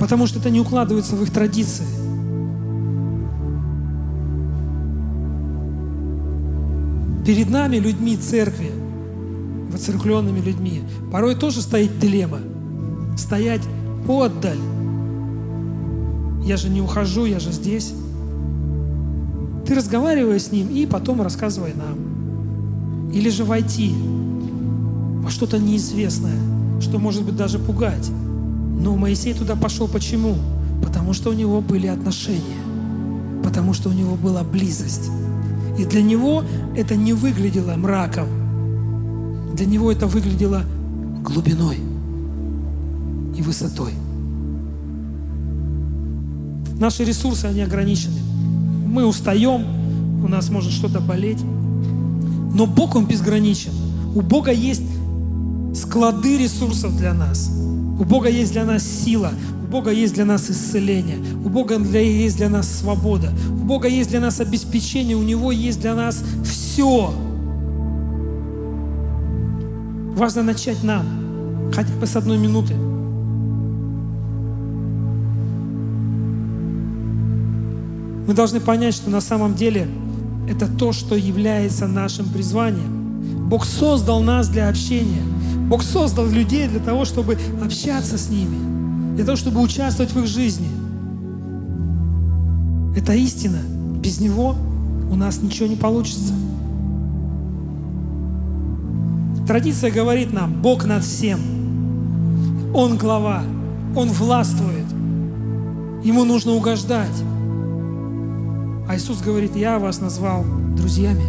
потому что это не укладывается в их традиции. Перед нами, людьми церкви, воцеркленными людьми, порой тоже стоит дилемма. Стоять подаль я же не ухожу, я же здесь. Ты разговаривай с ним и потом рассказывай нам. Или же войти во что-то неизвестное, что может быть даже пугать. Но Моисей туда пошел почему? Потому что у него были отношения, потому что у него была близость. И для него это не выглядело мраком, для него это выглядело глубиной и высотой. Наши ресурсы, они ограничены. Мы устаем, у нас может что-то болеть. Но Бог, Он безграничен. У Бога есть склады ресурсов для нас. У Бога есть для нас сила. Бога есть для нас исцеление. У Бога есть для нас свобода. У Бога есть для нас обеспечение. У Него есть для нас все. Важно начать нам, хотя бы с одной минуты. Мы должны понять, что на самом деле это то, что является нашим призванием. Бог создал нас для общения. Бог создал людей для того, чтобы общаться с ними, для того, чтобы участвовать в их жизни. Это истина. Без Него у нас ничего не получится. Традиция говорит нам, Бог над всем. Он глава, Он властвует. Ему нужно угождать. А Иисус говорит, я вас назвал друзьями.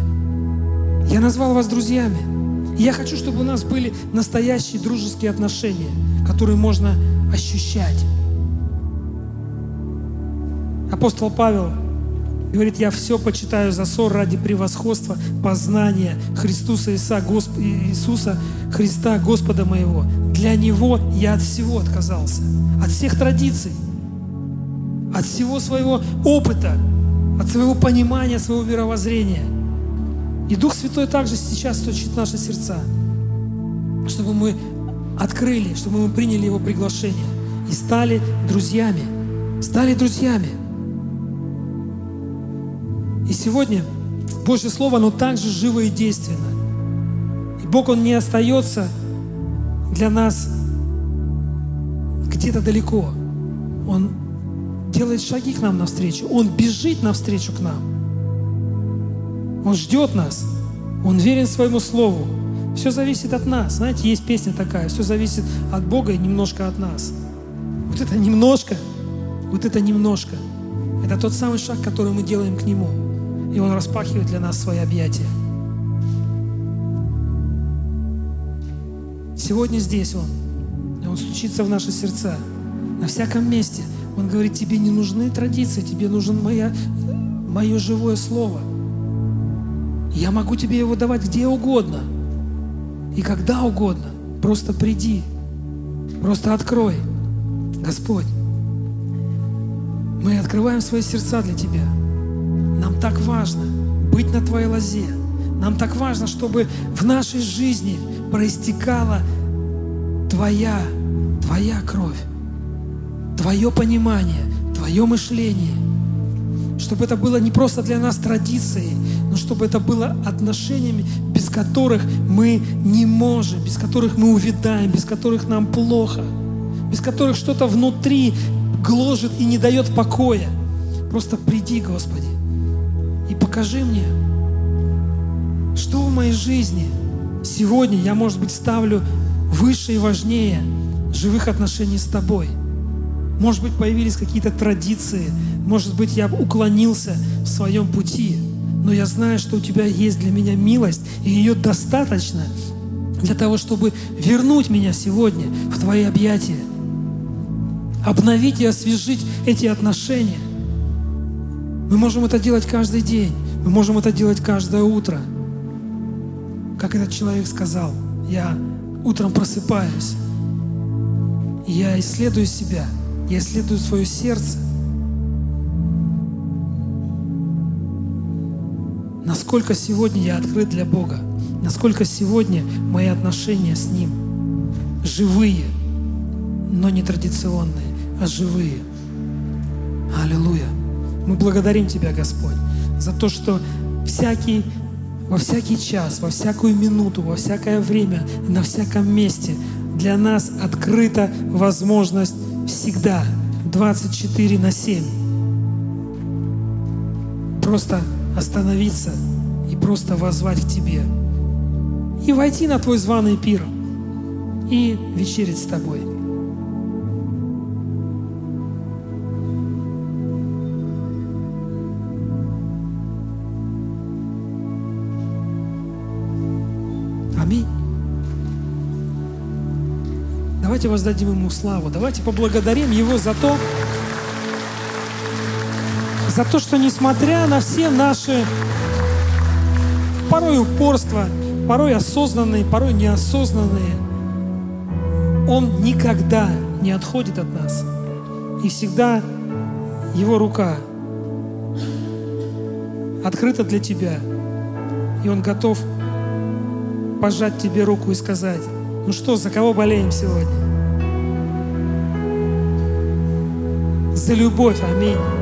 Я назвал вас друзьями. И я хочу, чтобы у нас были настоящие дружеские отношения, которые можно ощущать. Апостол Павел говорит, я все почитаю за ссор ради превосходства, познания Христуса Иисуса, Госп... Иисуса Христа, Господа моего. Для Него я от всего отказался, от всех традиций, от всего своего опыта, от своего понимания, своего мировоззрения. И Дух Святой также сейчас стучит наши сердца, чтобы мы открыли, чтобы мы приняли Его приглашение и стали друзьями. Стали друзьями. И сегодня Божье Слово, оно также живо и действенно. И Бог, Он не остается для нас где-то далеко. Он делает шаги к нам навстречу. Он бежит навстречу к нам. Он ждет нас. Он верен своему слову. Все зависит от нас. Знаете, есть песня такая. Все зависит от Бога и немножко от нас. Вот это немножко, вот это немножко. Это тот самый шаг, который мы делаем к Нему. И Он распахивает для нас свои объятия. Сегодня здесь Он. И Он стучится в наши сердца. На всяком месте. Он говорит, тебе не нужны традиции, тебе нужно моя, мое живое слово. Я могу тебе его давать где угодно и когда угодно. Просто приди, просто открой. Господь, мы открываем свои сердца для Тебя. Нам так важно быть на Твоей лозе. Нам так важно, чтобы в нашей жизни проистекала Твоя, Твоя кровь, Твое понимание, Твое мышление. Чтобы это было не просто для нас традицией, но чтобы это было отношениями, которых мы не можем, без которых мы увядаем, без которых нам плохо, без которых что-то внутри гложет и не дает покоя. Просто приди, Господи, и покажи мне, что в моей жизни сегодня я, может быть, ставлю выше и важнее живых отношений с Тобой. Может быть, появились какие-то традиции, может быть, я уклонился в своем пути, но я знаю, что у Тебя есть для меня милость, и ее достаточно для того, чтобы вернуть меня сегодня в Твои объятия, обновить и освежить эти отношения. Мы можем это делать каждый день, мы можем это делать каждое утро. Как этот человек сказал, я утром просыпаюсь, я исследую себя, я исследую свое сердце, насколько сегодня я открыт для Бога, насколько сегодня мои отношения с Ним живые, но не традиционные, а живые. Аллилуйя. Мы благодарим Тебя, Господь, за то, что всякий, во всякий час, во всякую минуту, во всякое время, на всяком месте для нас открыта возможность всегда 24 на 7. Просто остановиться и просто возвать к Тебе. И войти на Твой званый пир и вечерить с Тобой. Аминь. Давайте воздадим Ему славу. Давайте поблагодарим Его за то, за то, что несмотря на все наши порой упорства, порой осознанные, порой неосознанные, Он никогда не отходит от нас. И всегда Его рука открыта для тебя. И Он готов пожать тебе руку и сказать, ну что, за кого болеем сегодня? За любовь, аминь.